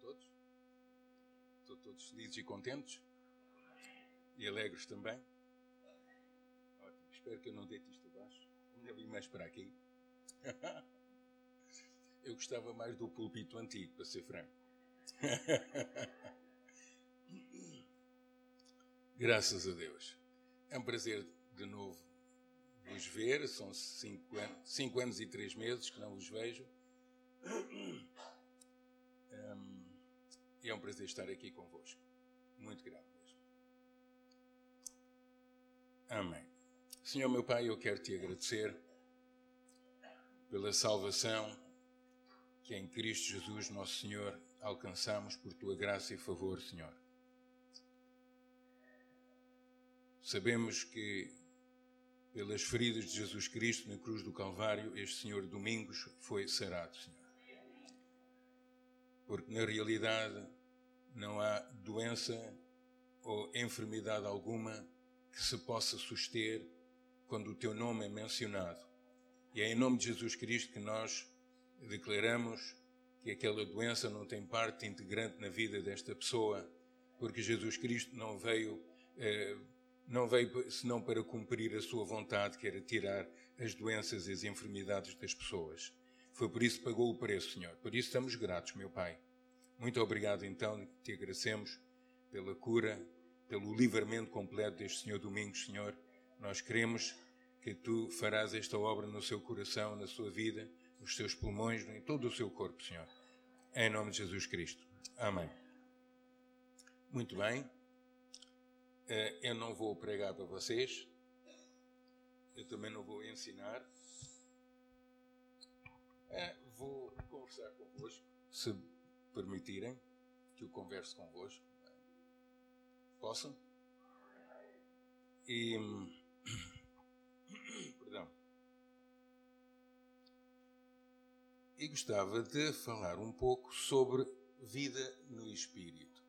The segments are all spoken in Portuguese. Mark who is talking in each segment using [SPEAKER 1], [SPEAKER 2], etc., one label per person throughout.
[SPEAKER 1] todos? Estão todos felizes e contentes? E alegres também? Ótimo. Espero que eu não deite isto abaixo. Ainda vim mais para aqui. Eu gostava mais do púlpito antigo, para ser franco. Graças a Deus. É um prazer de novo vos ver. São cinco anos, cinco anos e três meses que não vos vejo. Um, e é um prazer estar aqui convosco. Muito grato mesmo. Amém. Senhor meu Pai, eu quero te agradecer pela salvação que em Cristo Jesus, nosso Senhor, alcançamos por tua graça e favor, Senhor. Sabemos que pelas feridas de Jesus Cristo na cruz do Calvário, este Senhor Domingos foi sarado, Senhor porque na realidade não há doença ou enfermidade alguma que se possa suster quando o teu nome é mencionado. E é em nome de Jesus Cristo que nós declaramos que aquela doença não tem parte integrante na vida desta pessoa, porque Jesus Cristo não veio, eh, não veio senão para cumprir a sua vontade, que era tirar as doenças e as enfermidades das pessoas. Foi por isso que pagou o preço, Senhor. Por isso estamos gratos, meu Pai. Muito obrigado, então, te agradecemos pela cura, pelo livramento completo deste Senhor Domingos, Senhor. Nós queremos que tu farás esta obra no seu coração, na sua vida, nos seus pulmões, em todo o seu corpo, Senhor. Em nome de Jesus Cristo. Amém. Muito bem. Eh, eu não vou pregar para vocês. Eu também não vou ensinar. É, vou conversar convosco, se permitirem que eu converse convosco. Posso? E. Perdão. E gostava de falar um pouco sobre vida no Espírito.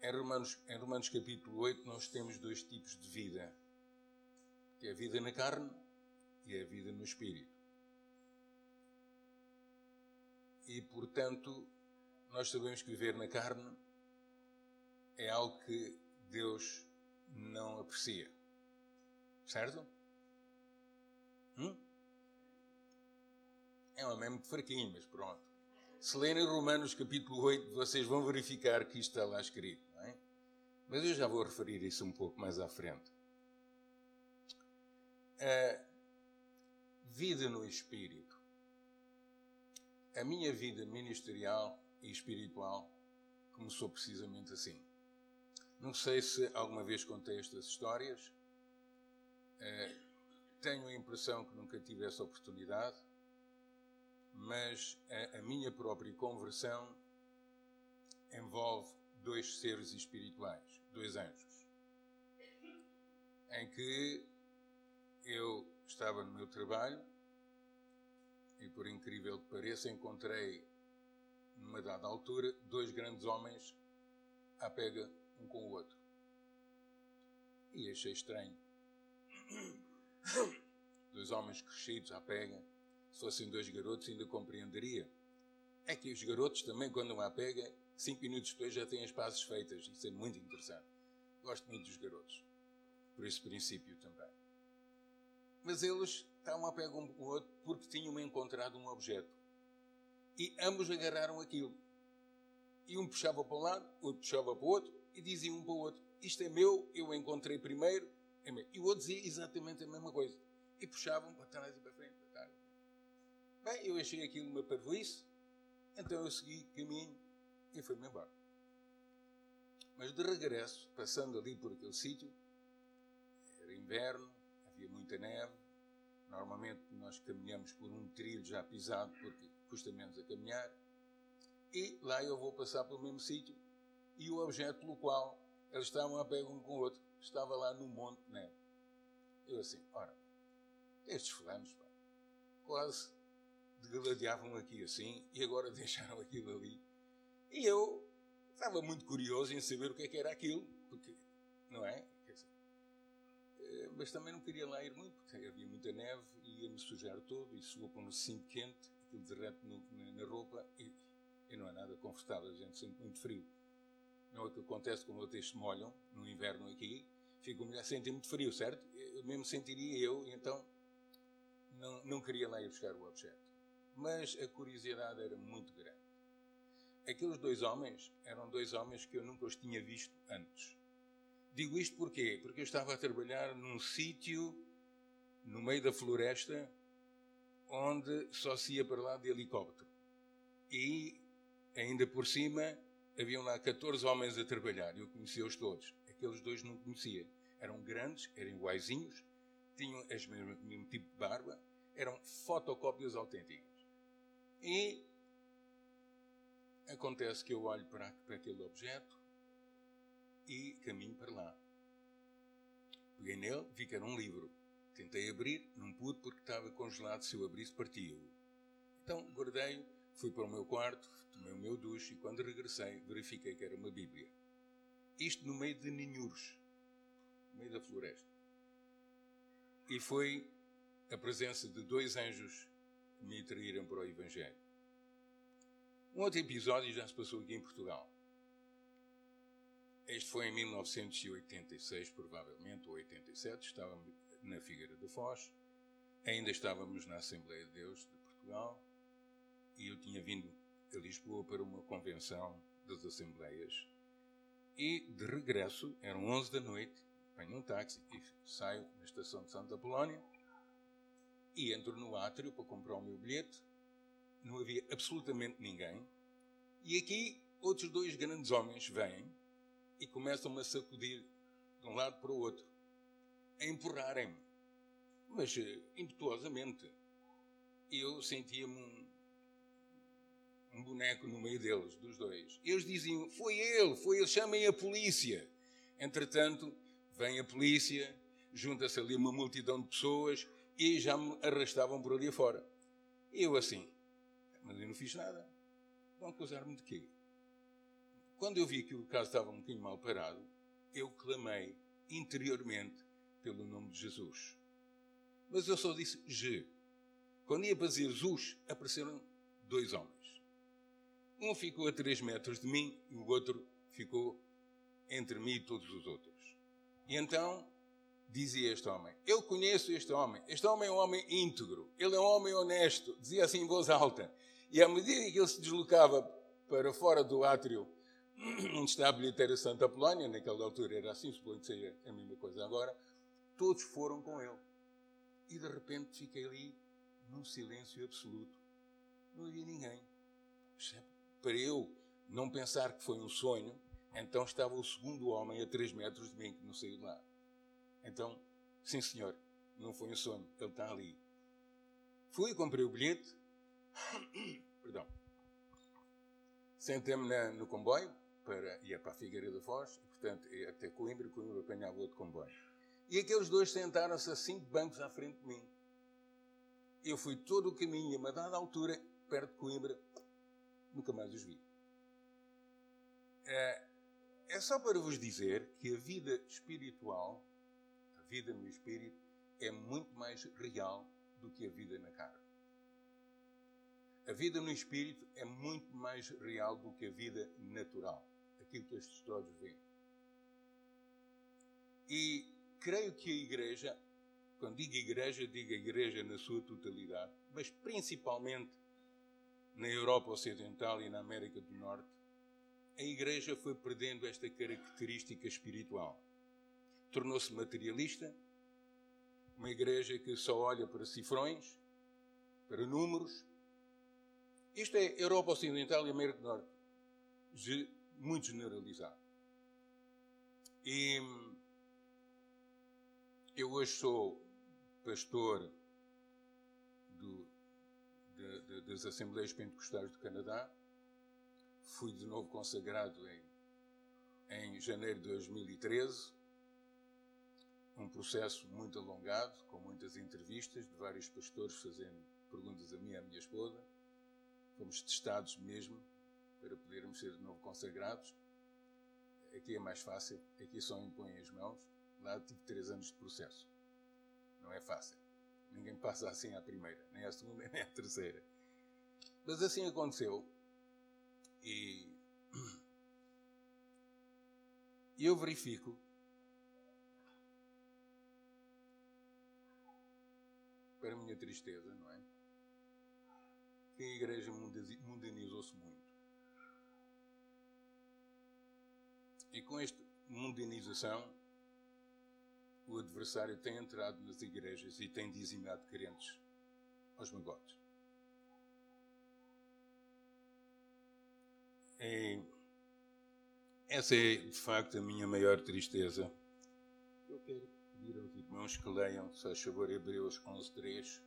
[SPEAKER 1] Em Romanos, em Romanos capítulo 8, nós temos dois tipos de vida: que é a vida na carne e a vida no Espírito. E, portanto, nós sabemos que viver na carne é algo que Deus não aprecia. Certo? Hum? É um mesmo fraquinho, mas pronto. Se lerem Romanos capítulo 8, vocês vão verificar que isto está lá escrito, não é? Mas eu já vou referir isso um pouco mais à frente. A vida no Espírito a minha vida ministerial e espiritual começou precisamente assim. Não sei se alguma vez contei estas histórias. Uh, tenho a impressão que nunca tive essa oportunidade, mas a minha própria conversão envolve dois seres espirituais, dois anjos, em que eu estava no meu trabalho e por incrível que pareça, encontrei, numa dada altura, dois grandes homens à pega um com o outro. E achei estranho. Dois homens crescidos à pega. Se fossem dois garotos, ainda compreenderia. É que os garotos também, quando vão à pega, cinco minutos depois já têm as pazes feitas. Isso é muito interessante. Gosto muito dos garotos. Por esse princípio também. Mas eles estavam a pegar um com o outro porque tinham encontrado um objeto. E ambos agarraram aquilo. E um puxava para um lado, outro puxava para o outro, e dizia um para o outro: Isto é meu, eu encontrei primeiro, é meu. E o outro dizia exatamente a mesma coisa. E puxavam para trás e para frente, para trás. Bem, eu achei aquilo uma parvoíce, então eu segui caminho e fui-me embora. Mas de regresso, passando ali por aquele sítio, era inverno, havia muita neve, Normalmente nós caminhamos por um trilho já pisado porque custa menos a caminhar. E lá eu vou passar pelo mesmo sítio e o objeto pelo qual eles estavam a pegar um com o outro estava lá no Monte Neve. Eu assim, ora, estes fulanos, pá, quase degladiavam aqui assim e agora deixaram aquilo ali. E eu estava muito curioso em saber o que, é que era aquilo, porque, não é? Mas também não queria lá ir muito, porque havia muita neve e ia-me sujar todo e suou para um cinto quente, aquilo derrete no, na, na, roupa. E confortável, a gente sente muito frio. Não é o que acontece quando vocês se molham no inverno aqui, ficam a sentir muito frio, certo? Eu mesmo sentiria eu, então não, não queria lá ir buscar o objeto. Mas a curiosidade era muito grande. Aqueles dois homens eram dois homens que eu nunca os tinha visto antes. Digo isto porquê? Porque eu estava a trabalhar num sítio no meio da floresta onde só se ia para lá de helicóptero. E ainda por cima haviam lá 14 homens a trabalhar. Eu conhecia-os todos. Aqueles dois não conhecia. Eram grandes, eram iguaizinhos, tinham o mesmo, mesmo tipo de barba, eram fotocópias autênticas. E acontece que eu olho para, para aquele objeto e caminho para lá. Peguei nele, vi que era um livro. Tentei abrir, não pude porque estava congelado. Se eu abrisse, partia-o. Então guardei-o, fui para o meu quarto, tomei o meu duche e quando regressei, verifiquei que era uma Bíblia. Isto no meio de ninhuros, no meio da floresta. E foi a presença de dois anjos que me atraíram para o Evangelho. Um outro episódio já se passou aqui em Portugal. Este foi em 1986, provavelmente, ou 87. Estávamos na Figueira da Foz. Ainda estávamos na Assembleia de Deus de Portugal. E eu tinha vindo a Lisboa para uma convenção das Assembleias. E, de regresso, eram 11 da noite, apanho um táxi e saio na estação de Santa Polónia e entro no átrio para comprar o meu bilhete. Não havia absolutamente ninguém. E aqui outros dois grandes homens vêm e começam-me a sacudir de um lado para o outro, a empurrarem-me, mas uh, impetuosamente. Eu sentia-me um, um boneco no meio deles, dos dois. Eles diziam: Foi ele, foi ele, chamem a polícia. Entretanto, vem a polícia, junta-se ali uma multidão de pessoas e já me arrastavam por ali fora. Eu assim, mas eu não fiz nada. Vão acusar-me de quê? Quando eu vi que o caso estava um bocadinho mal parado, eu clamei interiormente pelo nome de Jesus. Mas eu só disse Je. Quando ia para dizer Jesus, apareceram dois homens. Um ficou a três metros de mim e o outro ficou entre mim e todos os outros. E então dizia este homem: Eu conheço este homem. Este homem é um homem íntegro. Ele é um homem honesto. Dizia assim em voz alta. E à medida que ele se deslocava para fora do átrio, está a bilheteira Santa Polónia, naquela altura era assim, suponho que seja a mesma coisa agora, todos foram com ele. E de repente fiquei ali num silêncio absoluto. Não havia ninguém. Para eu não pensar que foi um sonho, então estava o segundo homem a três metros de mim, que não saiu de lá. Então, sim senhor, não foi um sonho, ele está ali. Fui, comprei o bilhete, perdão, sentei-me no comboio, para, ia para a Figueira da Foz, e, portanto, ia até Coimbra, e Coimbra apanhava outro comboio. E aqueles dois sentaram-se a cinco bancos à frente de mim. Eu fui todo o caminho, a uma dada altura, perto de Coimbra, nunca mais os vi. É, é só para vos dizer que a vida espiritual, a vida no espírito, é muito mais real do que a vida na carne. A vida no espírito é muito mais real do que a vida natural, aquilo que estes olhos veem. E creio que a igreja, quando digo igreja, digo a igreja na sua totalidade, mas principalmente na Europa Ocidental e na América do Norte, a igreja foi perdendo esta característica espiritual. Tornou-se materialista, uma igreja que só olha para cifrões, para números. Isto é Europa Ocidental e América do Norte, muito generalizado. E eu hoje sou pastor do, de, de, das Assembleias Pentecostais do Canadá fui de novo consagrado em, em janeiro de 2013. Um processo muito alongado, com muitas entrevistas de vários pastores fazendo perguntas a mim e à minha esposa. Fomos testados mesmo para podermos ser de novo consagrados. Aqui é mais fácil, aqui só impõem as mãos. Lá tive três anos de processo. Não é fácil. Ninguém passa assim à primeira, nem à segunda, nem à terceira. Mas assim aconteceu E eu verifico para a minha tristeza, não é? Que a igreja mundanizou-se muito. E com esta mundanização, o adversário tem entrado nas igrejas e tem dizimado crentes aos magotes. E essa é, de facto, a minha maior tristeza. Eu quero pedir aos irmãos que leiam, se faz favor, Hebreus 11, 3.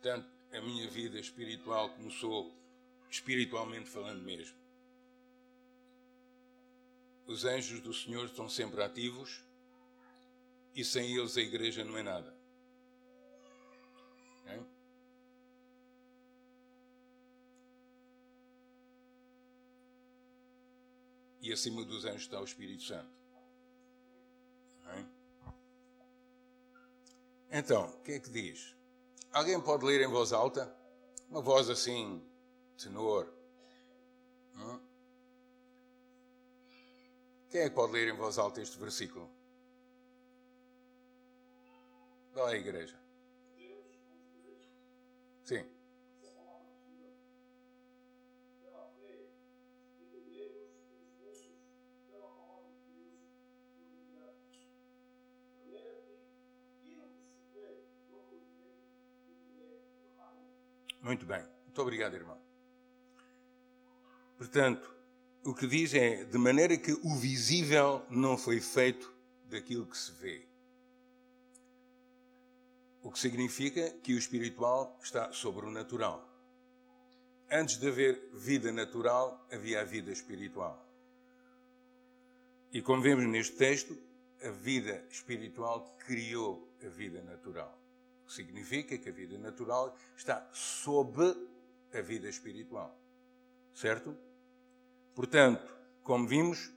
[SPEAKER 1] Tanto a minha vida espiritual começou, espiritualmente falando mesmo. Os anjos do Senhor estão sempre ativos e sem eles a igreja não é nada. É? E acima dos anjos está o Espírito Santo. É? Então, o que é que diz? Alguém pode ler em voz alta? Uma voz assim, tenor. Hum? Quem é que pode ler em voz alta este versículo? Vá à igreja. Muito bem. Muito obrigado, irmão. Portanto, o que diz é de maneira que o visível não foi feito daquilo que se vê. O que significa que o espiritual está sobre o natural. Antes de haver vida natural, havia a vida espiritual. E como vemos neste texto, a vida espiritual criou a vida natural significa que a vida natural está sob a vida espiritual. Certo? Portanto, como vimos,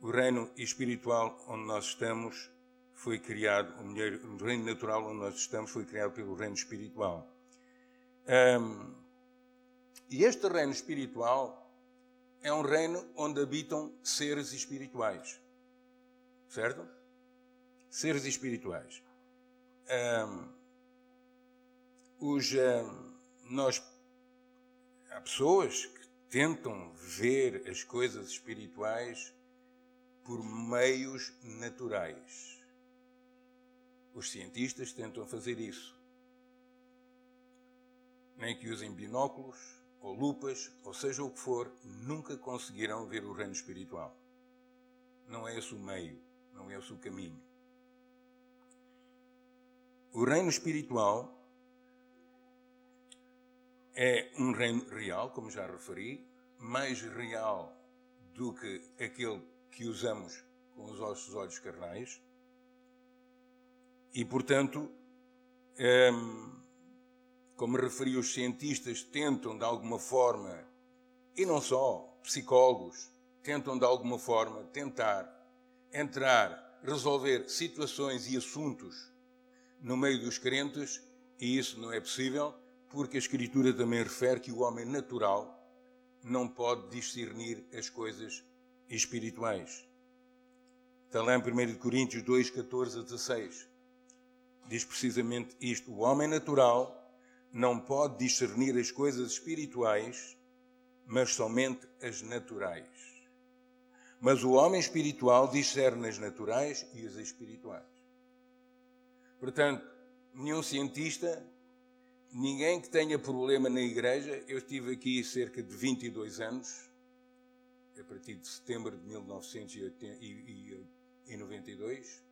[SPEAKER 1] o reino espiritual onde nós estamos foi criado, o reino natural onde nós estamos foi criado pelo reino espiritual. Um, e este reino espiritual é um reino onde habitam seres espirituais. Certo? Seres espirituais um, os, um, nós, há pessoas que tentam ver as coisas espirituais por meios naturais. Os cientistas tentam fazer isso. Nem que usem binóculos ou lupas, ou seja o que for, nunca conseguirão ver o reino espiritual. Não é esse o meio, não é esse o caminho. O reino espiritual é um reino real, como já referi, mais real do que aquele que usamos com os nossos olhos carnais. E, portanto, ehm, como referi, os cientistas tentam de alguma forma, e não só, psicólogos, tentam de alguma forma tentar entrar, resolver situações e assuntos no meio dos crentes, e isso não é possível, porque a Escritura também refere que o homem natural não pode discernir as coisas espirituais. Está lá em 1 Coríntios 2, 14 a 16. Diz precisamente isto: o homem natural não pode discernir as coisas espirituais, mas somente as naturais. Mas o homem espiritual discerne as naturais e as espirituais. Portanto, nenhum cientista, ninguém que tenha problema na igreja, eu estive aqui cerca de 22 anos, a partir de setembro de 1992,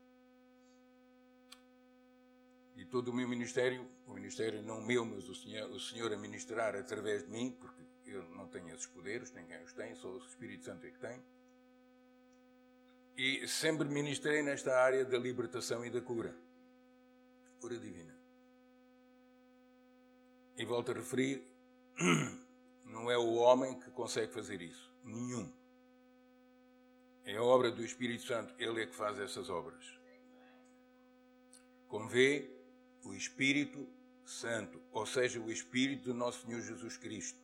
[SPEAKER 1] e todo o meu ministério, o ministério não meu, mas o Senhor, o Senhor a ministrar através de mim, porque eu não tenho esses poderes, ninguém os tem, só o Espírito Santo é que tem. E sempre ministrei nesta área da libertação e da cura cura divina. E volto a referir, não é o homem que consegue fazer isso. Nenhum. É a obra do Espírito Santo, ele é que faz essas obras. Como vê, o Espírito Santo, ou seja, o Espírito do nosso Senhor Jesus Cristo.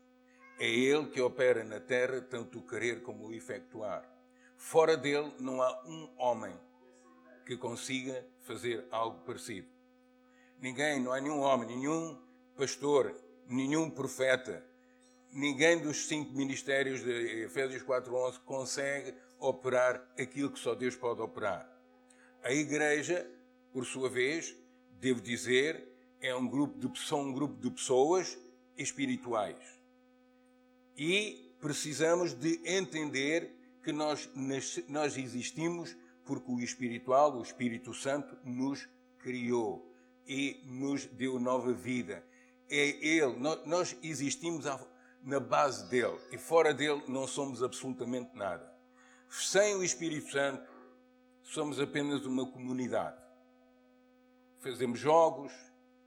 [SPEAKER 1] É Ele que opera na terra tanto o querer como o efetuar. Fora dele não há um homem que consiga fazer algo parecido. Ninguém, não há nenhum homem, nenhum pastor, nenhum profeta, ninguém dos cinco ministérios de Efésios 4.11 consegue operar aquilo que só Deus pode operar. A igreja, por sua vez, devo dizer, é um grupo de, são um grupo de pessoas espirituais. E precisamos de entender que nós, nós existimos porque o espiritual, o Espírito Santo, nos criou e nos deu nova vida. É Ele, nós existimos na base dele e fora dele não somos absolutamente nada. Sem o Espírito Santo, somos apenas uma comunidade. Fazemos jogos,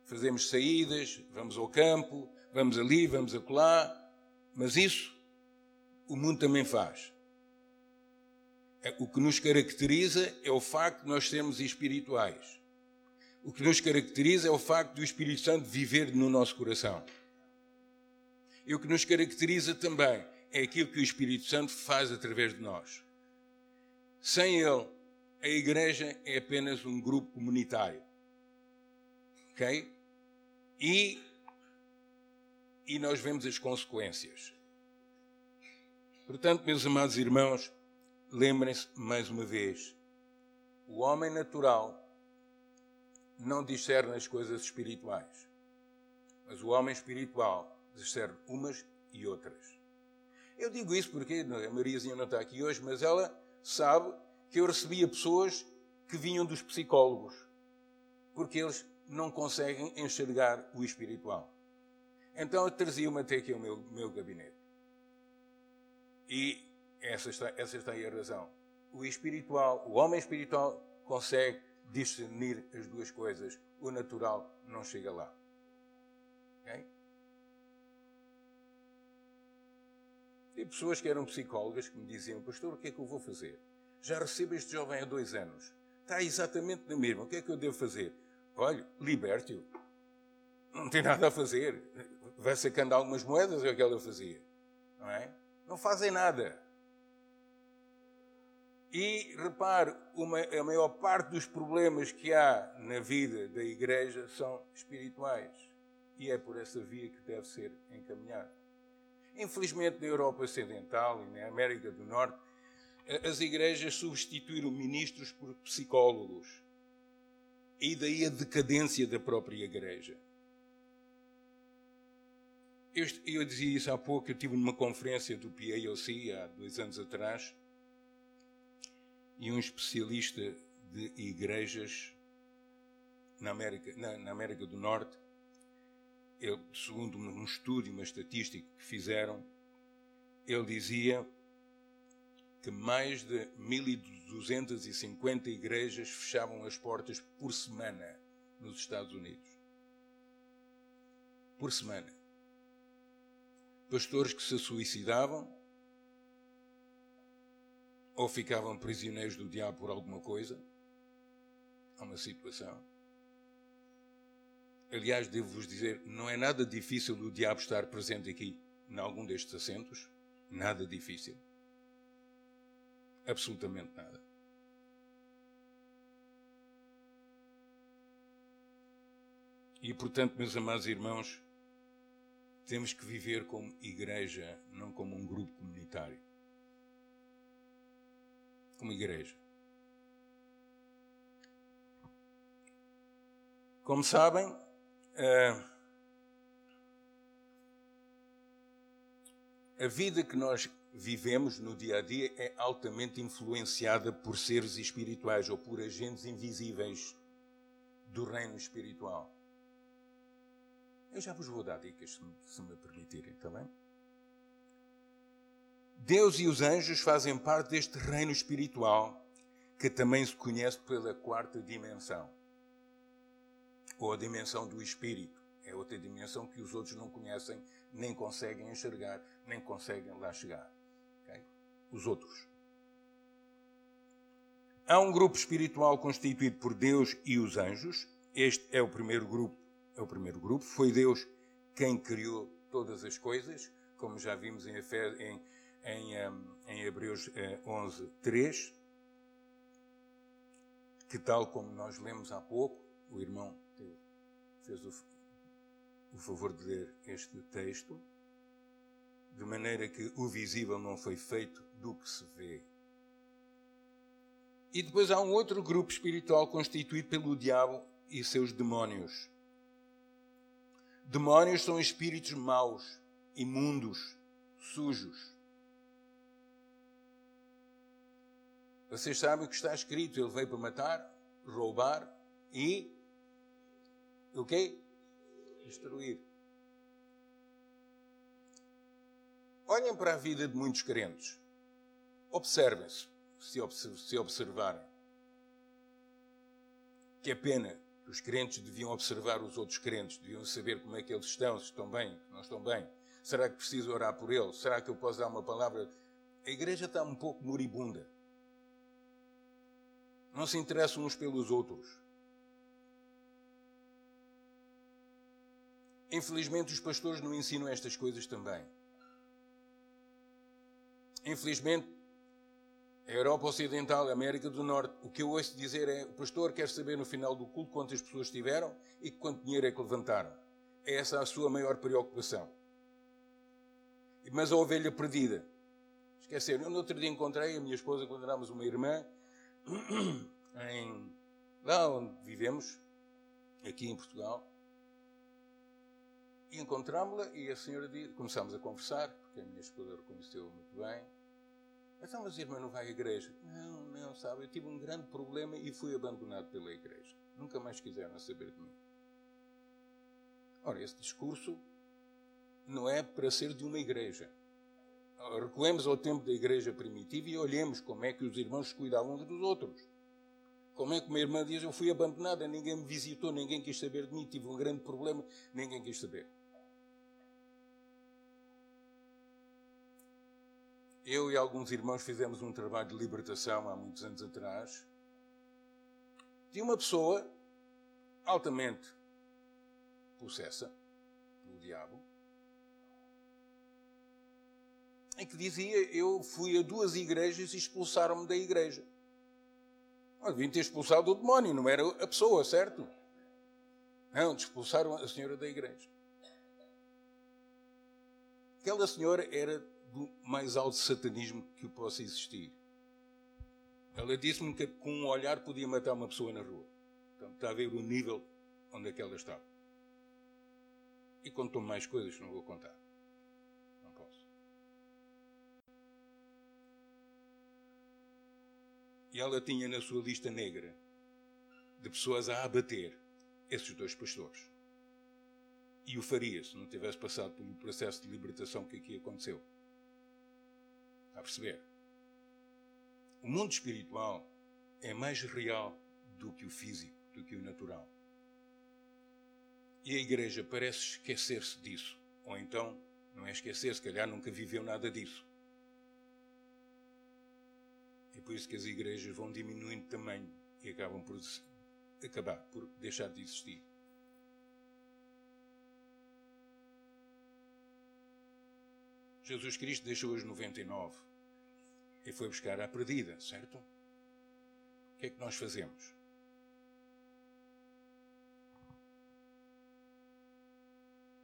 [SPEAKER 1] fazemos saídas, vamos ao campo, vamos ali, vamos acolá, mas isso o mundo também faz. É, o que nos caracteriza é o facto de nós sermos espirituais. O que nos caracteriza é o facto do Espírito Santo viver no nosso coração. E o que nos caracteriza também é aquilo que o Espírito Santo faz através de nós. Sem ele, a igreja é apenas um grupo comunitário. Ok? E, e nós vemos as consequências. Portanto, meus amados irmãos, lembrem-se mais uma vez: o homem natural não discerne as coisas espirituais, mas o homem espiritual discerne umas e outras. Eu digo isso porque a Mariazinha não está aqui hoje, mas ela sabe que eu recebia pessoas que vinham dos psicólogos, porque eles não conseguem enxergar o espiritual. Então eu trazia-me até aqui ao meu, meu gabinete. E essa está, essa está aí a razão. O espiritual, o homem espiritual consegue discernir as duas coisas. O natural não chega lá. Okay? Pessoas que eram psicólogas que me diziam, pastor, o que é que eu vou fazer? Já recebo este jovem há dois anos. Está exatamente na mesma. O que é que eu devo fazer? Olha, liberte-o. Não tem nada a fazer. Vai sacando algumas moedas, é o que ela fazia. Não é? Não fazem nada. E repare, uma, a maior parte dos problemas que há na vida da igreja são espirituais. E é por essa via que deve ser encaminhado. Infelizmente, na Europa Ocidental e na América do Norte, as igrejas substituíram ministros por psicólogos. E daí a decadência da própria igreja. Eu, eu dizia isso há pouco, eu estive numa conferência do PAOC há dois anos atrás, e um especialista de igrejas na América, na, na América do Norte, segundo um estudo, uma estatística que fizeram, ele dizia que mais de 1.250 igrejas fechavam as portas por semana nos Estados Unidos. Por semana. Pastores que se suicidavam, ou ficavam prisioneiros do diabo por alguma coisa. Há uma situação. Aliás, devo-vos dizer, não é nada difícil o diabo estar presente aqui, em algum destes assentos. Nada difícil. Absolutamente nada. E, portanto, meus amados irmãos, temos que viver como igreja, não como um grupo comunitário como igreja. Como sabem, eh, a vida que nós vivemos no dia a dia é altamente influenciada por seres espirituais ou por agentes invisíveis do reino espiritual. Eu já vos vou dar dicas, se me permitirem, está bem? Deus e os anjos fazem parte deste reino espiritual que também se conhece pela quarta dimensão, ou a dimensão do espírito. É outra dimensão que os outros não conhecem, nem conseguem enxergar, nem conseguem lá chegar. Okay? Os outros. Há um grupo espiritual constituído por Deus e os anjos. este é o primeiro grupo. É o primeiro grupo. Foi Deus quem criou todas as coisas, como já vimos em, em, em, hum, em Hebreus 11, eh, 3, que tal como nós lemos há pouco, o irmão fez o, o favor de ler este texto, de maneira que o visível não foi feito do que se vê. E depois há um outro grupo espiritual constituído pelo diabo e seus demónios. Demónios são espíritos maus, imundos, sujos. Vocês sabem o que está escrito: ele veio para matar, roubar e o quê? Destruir. Olhem para a vida de muitos crentes. Observem-se, se observarem. Que é pena os crentes deviam observar os outros crentes, deviam saber como é que eles estão, se estão bem, se não estão bem. Será que preciso orar por eles? Será que eu posso dar uma palavra? A igreja está um pouco moribunda. Não se interessam uns pelos outros. Infelizmente, os pastores não ensinam estas coisas também. Infelizmente, a Europa Ocidental, a América do Norte, o que eu ouço dizer é: o pastor quer saber no final do culto quantas pessoas tiveram e quanto dinheiro é que levantaram. É essa a sua maior preocupação. Mas a ovelha perdida. Esqueceram. Eu no outro dia encontrei a minha esposa, encontramos uma irmã em, lá onde vivemos, aqui em Portugal. E encontrámos-la e a senhora disse, começámos a conversar, porque a minha esposa reconheceu muito bem. Então, mas irmã não vai à igreja? Não, não, sabe, eu tive um grande problema e fui abandonado pela igreja. Nunca mais quiseram saber de mim. Ora, esse discurso não é para ser de uma igreja. Recuemos ao tempo da igreja primitiva e olhemos como é que os irmãos se cuidavam uns dos outros. Como é que uma irmã diz: Eu fui abandonada, ninguém me visitou, ninguém quis saber de mim, tive um grande problema, ninguém quis saber. Eu e alguns irmãos fizemos um trabalho de libertação há muitos anos atrás de uma pessoa altamente possessa pelo diabo, em que dizia: Eu fui a duas igrejas e expulsaram-me da igreja. Mas deviam ter expulsado o demónio, não era a pessoa, certo? Não, expulsaram a senhora da igreja. Aquela senhora era do mais alto satanismo que possa existir. Ela disse-me que com um olhar podia matar uma pessoa na rua. Portanto, está a ver o nível onde é que ela estava. E contou mais coisas que não vou contar. E ela tinha na sua lista negra de pessoas a abater esses dois pastores. E o faria se não tivesse passado pelo processo de libertação que aqui aconteceu. Está a perceber? O mundo espiritual é mais real do que o físico, do que o natural. E a igreja parece esquecer-se disso. Ou então, não é esquecer, se calhar nunca viveu nada disso. É por isso que as igrejas vão diminuindo de tamanho e acabam por acabar por deixar de existir. Jesus Cristo deixou as 99 e foi buscar a perdida, certo? O que é que nós fazemos?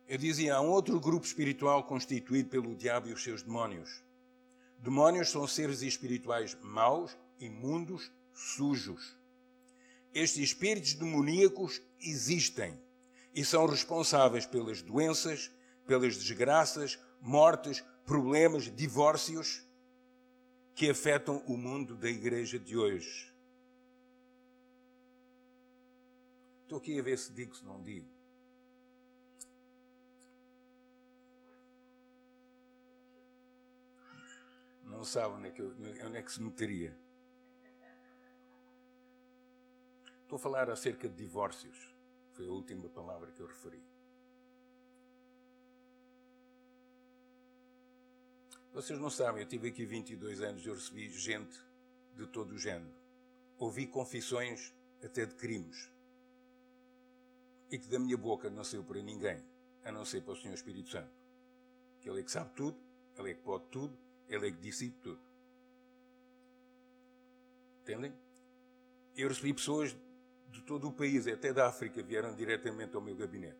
[SPEAKER 1] Eu dizia, há um outro grupo espiritual constituído pelo diabo e os seus demónios. Demónios são seres espirituais maus, imundos, sujos. Estes espíritos demoníacos existem e são responsáveis pelas doenças, pelas desgraças, mortes, problemas, divórcios que afetam o mundo da igreja de hoje. Estou aqui a ver se digo, se não digo. Não sabe onde é, que eu, onde é que se meteria. Estou a falar acerca de divórcios. Foi a última palavra que eu referi. Vocês não sabem, eu tive aqui 22 anos eu recebi gente de todo o género. Ouvi confissões até de crimes. e que da minha boca não saiu para ninguém, a não ser para o Senhor Espírito Santo. Que Ele é que sabe tudo, Ele é que pode tudo, Ele é que decide tudo. Entendem? Eu recebi pessoas de todo o país, até da África, vieram diretamente ao meu gabinete.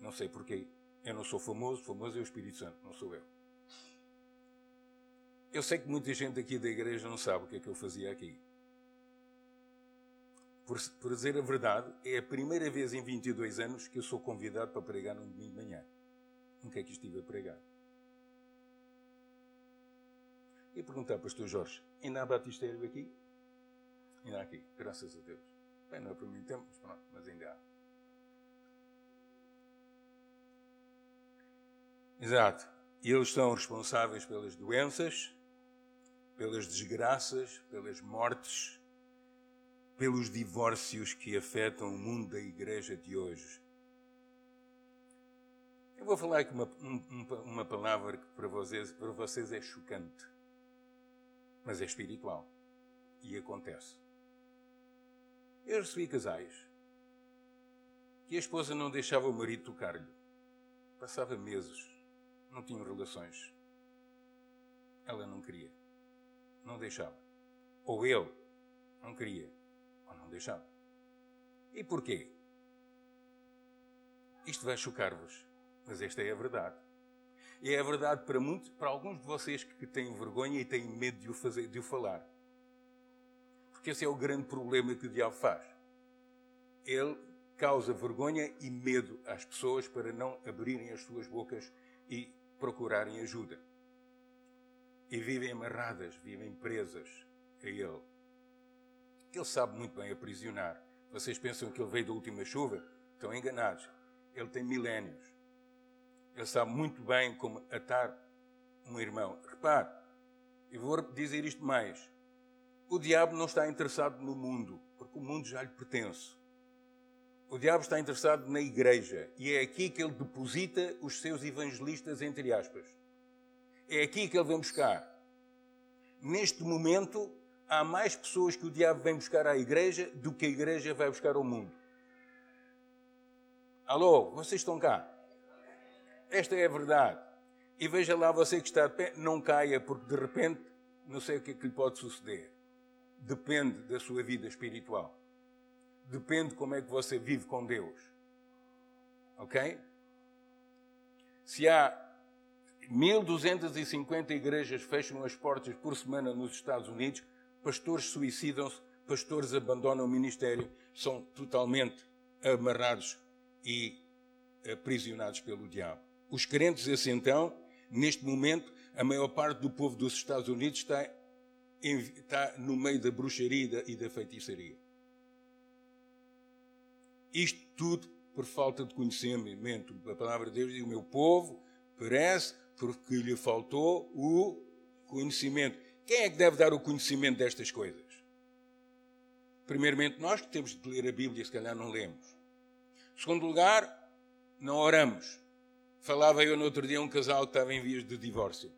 [SPEAKER 1] Não sei porquê. Eu não sou famoso, famoso é o Espírito Santo, não sou eu. Eu sei que muita gente aqui da igreja não sabe o que é que eu fazia aqui. Por, por dizer a verdade, é a primeira vez em 22 anos que eu sou convidado para pregar num domingo de manhã. Nunca é que estive a pregar. E perguntar, pastor Jorge, ainda há batistério aqui? Ainda há aqui, graças a Deus. Bem, não é para muito tempo, mas pronto, mas ainda há. Exato. E eles são responsáveis pelas doenças, pelas desgraças, pelas mortes, pelos divórcios que afetam o mundo da igreja de hoje. Eu vou falar aqui uma, uma, uma palavra que para vocês, para vocês é chocante, mas é espiritual e acontece. Eu recebi casais que a esposa não deixava o marido tocar-lhe. Passava meses, não tinham relações. Ela não queria, não deixava. Ou ele não queria, ou não deixava. E porquê? Isto vai chocar-vos, mas esta é a verdade. E é verdade para muitos, para alguns de vocês que têm vergonha e têm medo de o fazer, de o falar. Porque esse é o grande problema que o diabo faz. Ele causa vergonha e medo às pessoas para não abrirem as suas bocas e procurarem ajuda. E vivem amarradas, vivem presas a ele. Ele sabe muito bem aprisionar. Vocês pensam que ele veio da última chuva? Estão enganados. Ele tem milénios. Ele sabe muito bem como atar um irmão. Repare, e vou dizer isto mais. O diabo não está interessado no mundo, porque o mundo já lhe pertence. O diabo está interessado na igreja e é aqui que ele deposita os seus evangelistas, entre aspas. É aqui que ele vem buscar. Neste momento, há mais pessoas que o diabo vem buscar à igreja do que a igreja vai buscar ao mundo. Alô, vocês estão cá? Esta é a verdade. E veja lá você que está de pé, não caia, porque de repente não sei o que é que lhe pode suceder depende da sua vida espiritual. Depende como é que você vive com Deus. Ok? Se há 1250 igrejas fecham as portas por semana nos Estados Unidos, pastores suicidam-se, pastores abandonam o ministério, são totalmente amarrados e aprisionados pelo diabo. Os crentes, assim então, neste momento, a maior parte do povo dos Estados Unidos está está no meio da bruxaria e da feitiçaria. Isto tudo por falta de conhecimento. A palavra de Deus diz: O meu povo perece porque lhe faltou o conhecimento. Quem é que deve dar o conhecimento destas coisas? Primeiramente, nós que temos de ler a Bíblia, se calhar não lemos. Segundo lugar, não oramos. Falava eu no outro dia um casal que estava em vias de divórcio.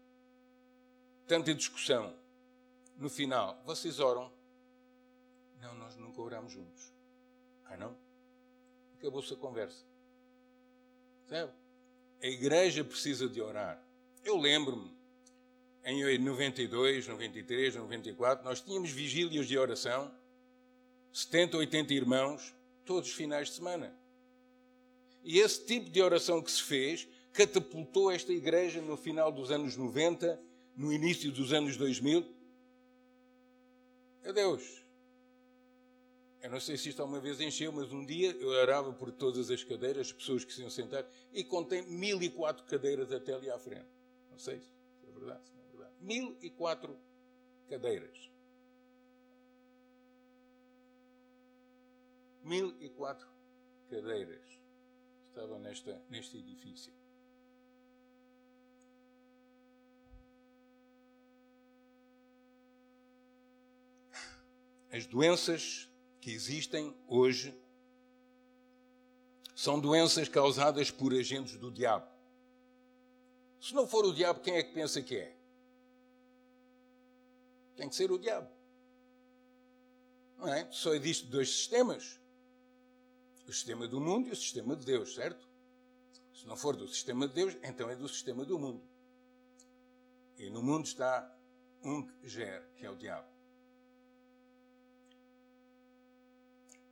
[SPEAKER 1] Tanta discussão no final, vocês oram? Não, nós nunca oramos juntos. Ah, não? Acabou-se a conversa. Sabe? A igreja precisa de orar. Eu lembro-me, em 92, 93, 94, nós tínhamos vigílias de oração, 70, 80 irmãos, todos os finais de semana. E esse tipo de oração que se fez catapultou esta igreja no final dos anos 90, no início dos anos 2000, é Deus. Eu não sei se isto alguma vez encheu, mas um dia eu orava por todas as cadeiras, as pessoas que se iam sentar, e e quatro cadeiras até ali à frente. Não sei se é verdade, se não é verdade. Mil e quatro cadeiras. Mil e quatro cadeiras estavam nesta, neste edifício. As doenças que existem hoje são doenças causadas por agentes do diabo. Se não for o diabo, quem é que pensa que é? Tem que ser o diabo. Não é? Só existe dois sistemas: O sistema do mundo e o sistema de Deus, certo? Se não for do sistema de Deus, então é do sistema do mundo. E no mundo está um que gera, que é o diabo.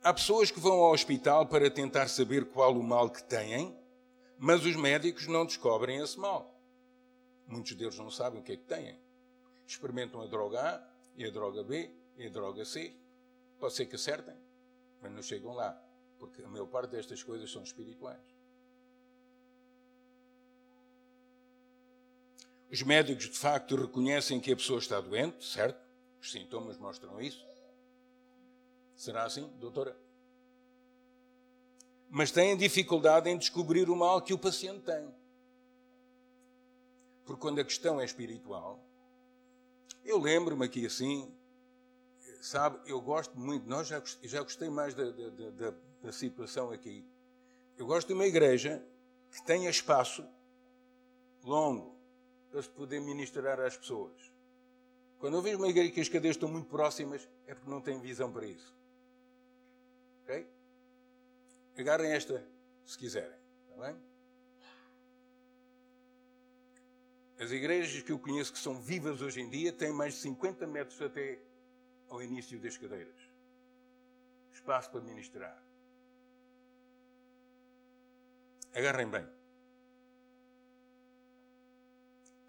[SPEAKER 1] Há pessoas que vão ao hospital para tentar saber qual o mal que têm, mas os médicos não descobrem esse mal. Muitos deles não sabem o que é que têm. Experimentam a droga A e a droga B e a droga C. Pode ser que acertem, mas não chegam lá, porque a maior parte destas coisas são espirituais. Os médicos, de facto, reconhecem que a pessoa está doente, certo? Os sintomas mostram isso. Será assim, doutora? Mas têm dificuldade em descobrir o mal que o paciente tem. Porque quando a questão é espiritual, eu lembro-me aqui assim, sabe, eu gosto muito, nós já, já gostei mais da, da, da, da situação aqui. Eu gosto de uma igreja que tenha espaço longo para se poder ministrar às pessoas. Quando eu vejo uma igreja que as cadeias estão muito próximas, é porque não tem visão para isso. Ok? Agarrem esta se quiserem. Está bem? As igrejas que eu conheço que são vivas hoje em dia têm mais de 50 metros até ao início das cadeiras. Espaço para ministrar. Agarrem bem.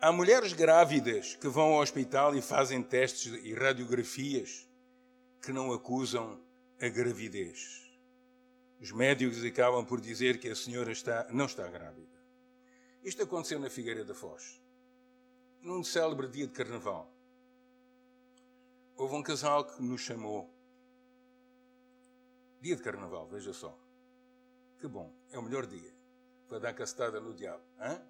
[SPEAKER 1] Há mulheres grávidas que vão ao hospital e fazem testes e radiografias que não acusam a gravidez. Os médicos acabam por dizer que a senhora está, não está grávida. Isto aconteceu na Figueira da Foz, num célebre dia de carnaval. Houve um casal que nos chamou. Dia de carnaval, veja só. Que bom, é o melhor dia para dar castada no diabo. Hein?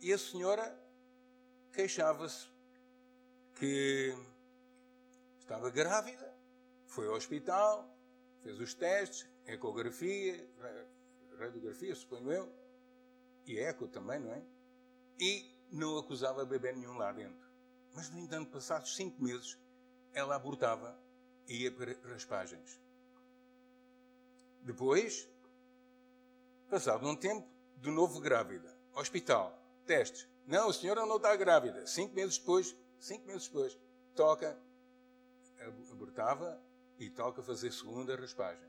[SPEAKER 1] E a senhora queixava-se que Estava grávida, foi ao hospital, fez os testes, ecografia, radiografia, suponho eu, e eco também, não é? E não acusava bebê nenhum lá dentro. Mas, no entanto, passados cinco meses, ela abortava e ia para raspagens. Depois, passado um tempo, de novo grávida. Hospital, testes. Não, a senhora não está grávida. Cinco meses depois, cinco meses depois, toca abortava e toca fazer segunda raspagem.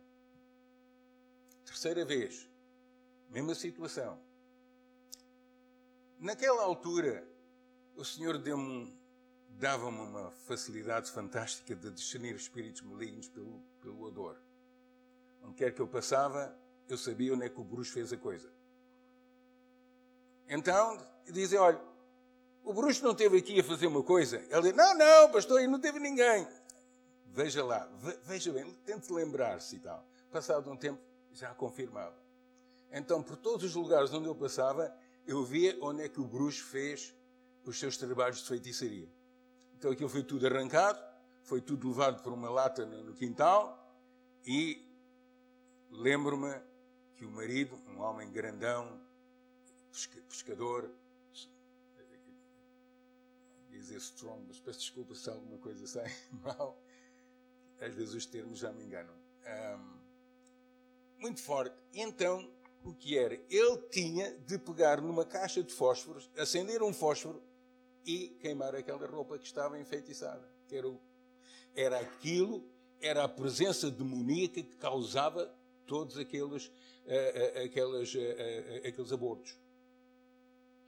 [SPEAKER 1] Terceira vez, mesma situação. Naquela altura, o Senhor dava-me uma facilidade fantástica de discernir espíritos malignos pelo, pelo odor. Onde quer que eu passava, eu sabia onde é que o bruxo fez a coisa. Então, dizem, olha, o bruxo não esteve aqui a fazer uma coisa. Ele diz, não, não, pastor, não teve ninguém. Veja lá, veja bem, tente lembrar-se e tal. Passado um tempo, já confirmava. Então, por todos os lugares onde eu passava, eu via onde é que o bruxo fez os seus trabalhos de feitiçaria. Então, aquilo foi tudo arrancado, foi tudo levado por uma lata no quintal e lembro-me que o marido, um homem grandão, pescador, dizer strong, mas peço desculpa se alguma coisa sai mal, às vezes os termos já me enganam. Um, muito forte. Então, o que era? Ele tinha de pegar numa caixa de fósforos, acender um fósforo e queimar aquela roupa que estava enfeitiçada. Era, o, era aquilo, era a presença demoníaca que causava todos aqueles, uh, uh, uh, aqueles abortos.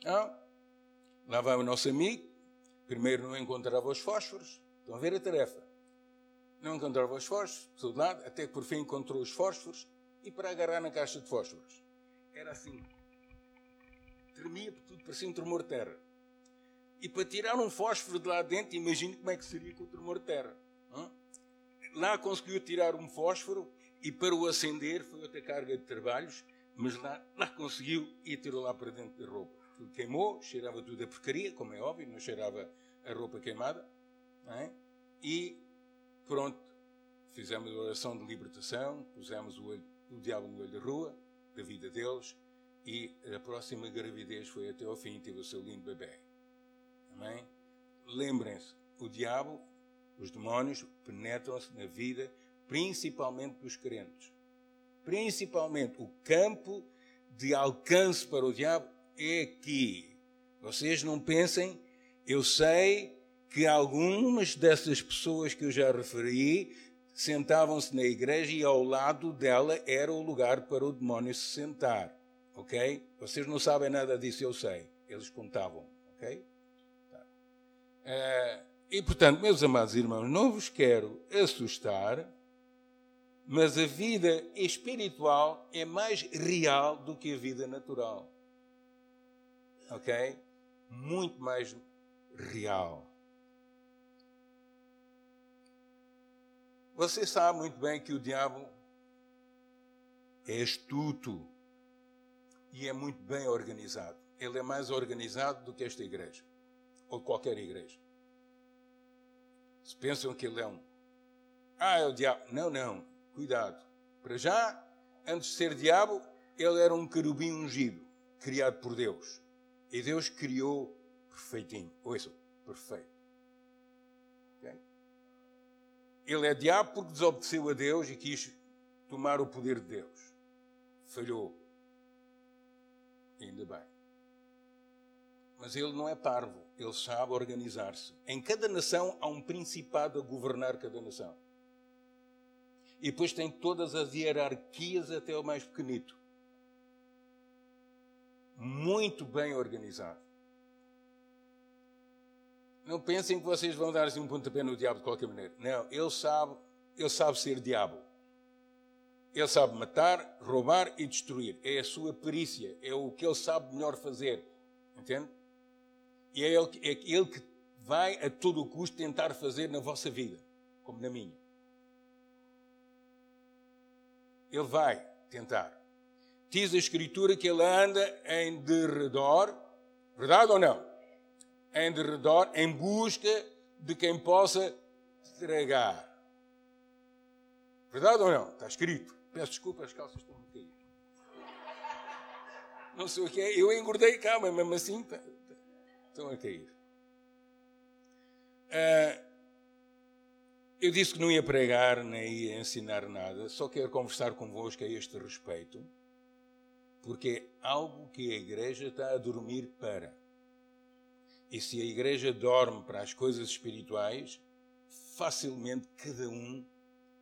[SPEAKER 1] Ah, lá vai o nosso amigo, primeiro não encontrava os fósforos. Estão a ver a tarefa não encontrava os fósforos, de todo lado, até que por fim encontrou os fósforos e para agarrar na caixa de fósforos. Era assim. Tremia por tudo, parecia um tremor de terra. E para tirar um fósforo de lá dentro, imagine como é que seria com o tremor de terra. Lá conseguiu tirar um fósforo e para o acender foi outra carga de trabalhos, mas lá, lá conseguiu e tirou lá para dentro da roupa. Tudo queimou, cheirava tudo a porcaria, como é óbvio, não cheirava a roupa queimada. É? E Pronto, fizemos a oração de libertação, pusemos o, olho, o diabo no olho da rua, da vida deles, e a próxima gravidez foi até ao fim, teve o seu lindo bebê. Amém? Lembrem-se, o diabo, os demónios, penetram-se na vida principalmente dos crentes. Principalmente o campo de alcance para o diabo é aqui. Vocês não pensem, eu sei que algumas dessas pessoas que eu já referi sentavam-se na igreja e ao lado dela era o lugar para o demónio se sentar. Ok? Vocês não sabem nada disso, eu sei. Eles contavam. Ok? Tá. Uh, e portanto, meus amados irmãos, não vos quero assustar, mas a vida espiritual é mais real do que a vida natural. Ok? Muito mais real. Você sabe muito bem que o diabo é astuto e é muito bem organizado. Ele é mais organizado do que esta igreja, ou qualquer igreja. Se pensam que ele é um. Ah, é o diabo. Não, não. Cuidado. Para já, antes de ser diabo, ele era um querubim ungido, criado por Deus. E Deus criou perfeitinho. Ouçam, perfeito. Ele é diabo porque desobedeceu a Deus e quis tomar o poder de Deus. Falhou. Ainda bem. Mas ele não é parvo, ele sabe organizar-se. Em cada nação há um principado a governar cada nação. E depois tem todas as hierarquias até o mais pequenito. Muito bem organizado. Não pensem que vocês vão dar assim um pontapé no diabo de qualquer maneira. Não, ele sabe, ele sabe ser diabo. Ele sabe matar, roubar e destruir. É a sua perícia, é o que ele sabe melhor fazer. Entende? E é ele, é ele que vai a todo o custo tentar fazer na vossa vida, como na minha. Ele vai tentar. Diz a Escritura que ele anda em derredor, verdade ou não? Em derredor em busca de quem possa tragar. Verdade ou não? Está escrito. Peço desculpa, as calças estão a cair. Não sei o que é. Eu engordei mas mesmo assim tá, tá, estão a cair. Uh, eu disse que não ia pregar nem ia ensinar nada, só quero conversar convosco a este respeito, porque é algo que a igreja está a dormir para. E se a igreja dorme para as coisas espirituais, facilmente cada um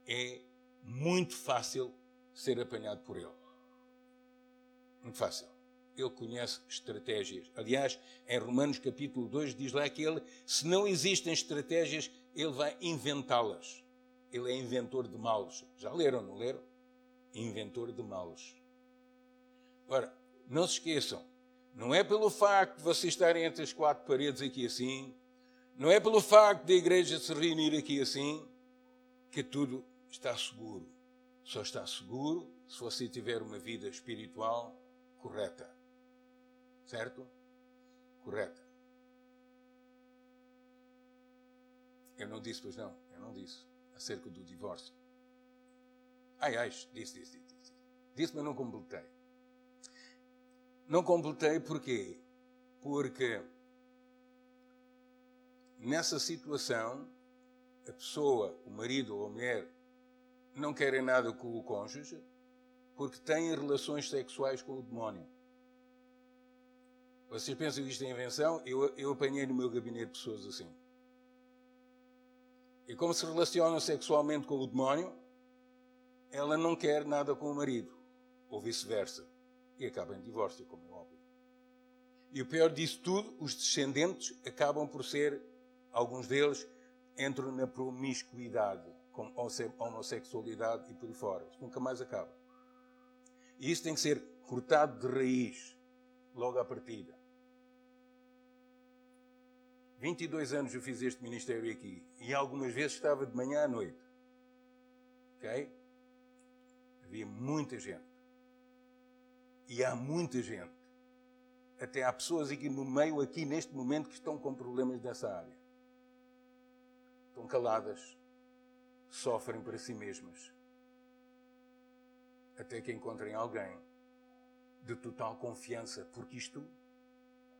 [SPEAKER 1] é muito fácil ser apanhado por ele. Muito fácil. Ele conhece estratégias. Aliás, em Romanos capítulo 2 diz lá que ele, se não existem estratégias, ele vai inventá-las. Ele é inventor de males. Já leram, não leram? Inventor de males. Ora, não se esqueçam, não é pelo facto de vocês estarem entre as quatro paredes aqui assim, não é pelo facto da igreja se reunir aqui assim, que tudo está seguro. Só está seguro se você tiver uma vida espiritual correta. Certo? Correta. Eu não disse, pois não, eu não disse, acerca do divórcio. Ai, ai, disse, disse. Disse, disse mas não completei. Não completei porquê? Porque nessa situação a pessoa, o marido ou a mulher, não querem nada com o cônjuge porque têm relações sexuais com o demónio. Vocês pensam que isto é invenção? Eu, eu apanhei no meu gabinete pessoas assim. E como se relacionam sexualmente com o demónio, ela não quer nada com o marido, ou vice-versa e acaba em divórcio, como é óbvio. E o pior disso tudo, os descendentes acabam por ser, alguns deles, entram na promiscuidade, com homossexualidade e por aí fora. Isso nunca mais acaba. E isso tem que ser cortado de raiz, logo à partida. 22 anos eu fiz este ministério aqui e algumas vezes estava de manhã à noite. Ok? Havia muita gente. E há muita gente. Até há pessoas aqui no meio, aqui neste momento, que estão com problemas dessa área. Estão caladas, sofrem para si mesmas. Até que encontrem alguém de total confiança, porque isto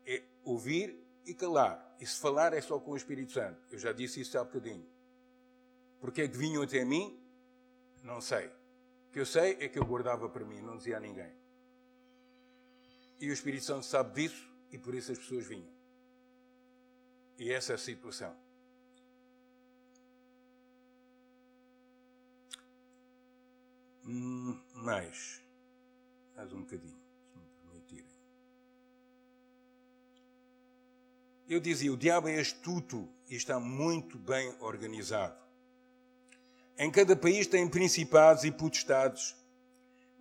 [SPEAKER 1] é ouvir e calar. E se falar é só com o Espírito Santo. Eu já disse isso há bocadinho. Porque é que vinham até mim? Não sei. O que eu sei é que eu guardava para mim, não dizia a ninguém. E o Espírito Santo sabe disso e por isso as pessoas vinham. E essa é a situação. Hum, mais. Mais um bocadinho, se me permitirem. Eu dizia: o diabo é astuto e está muito bem organizado. Em cada país tem principados e potestades.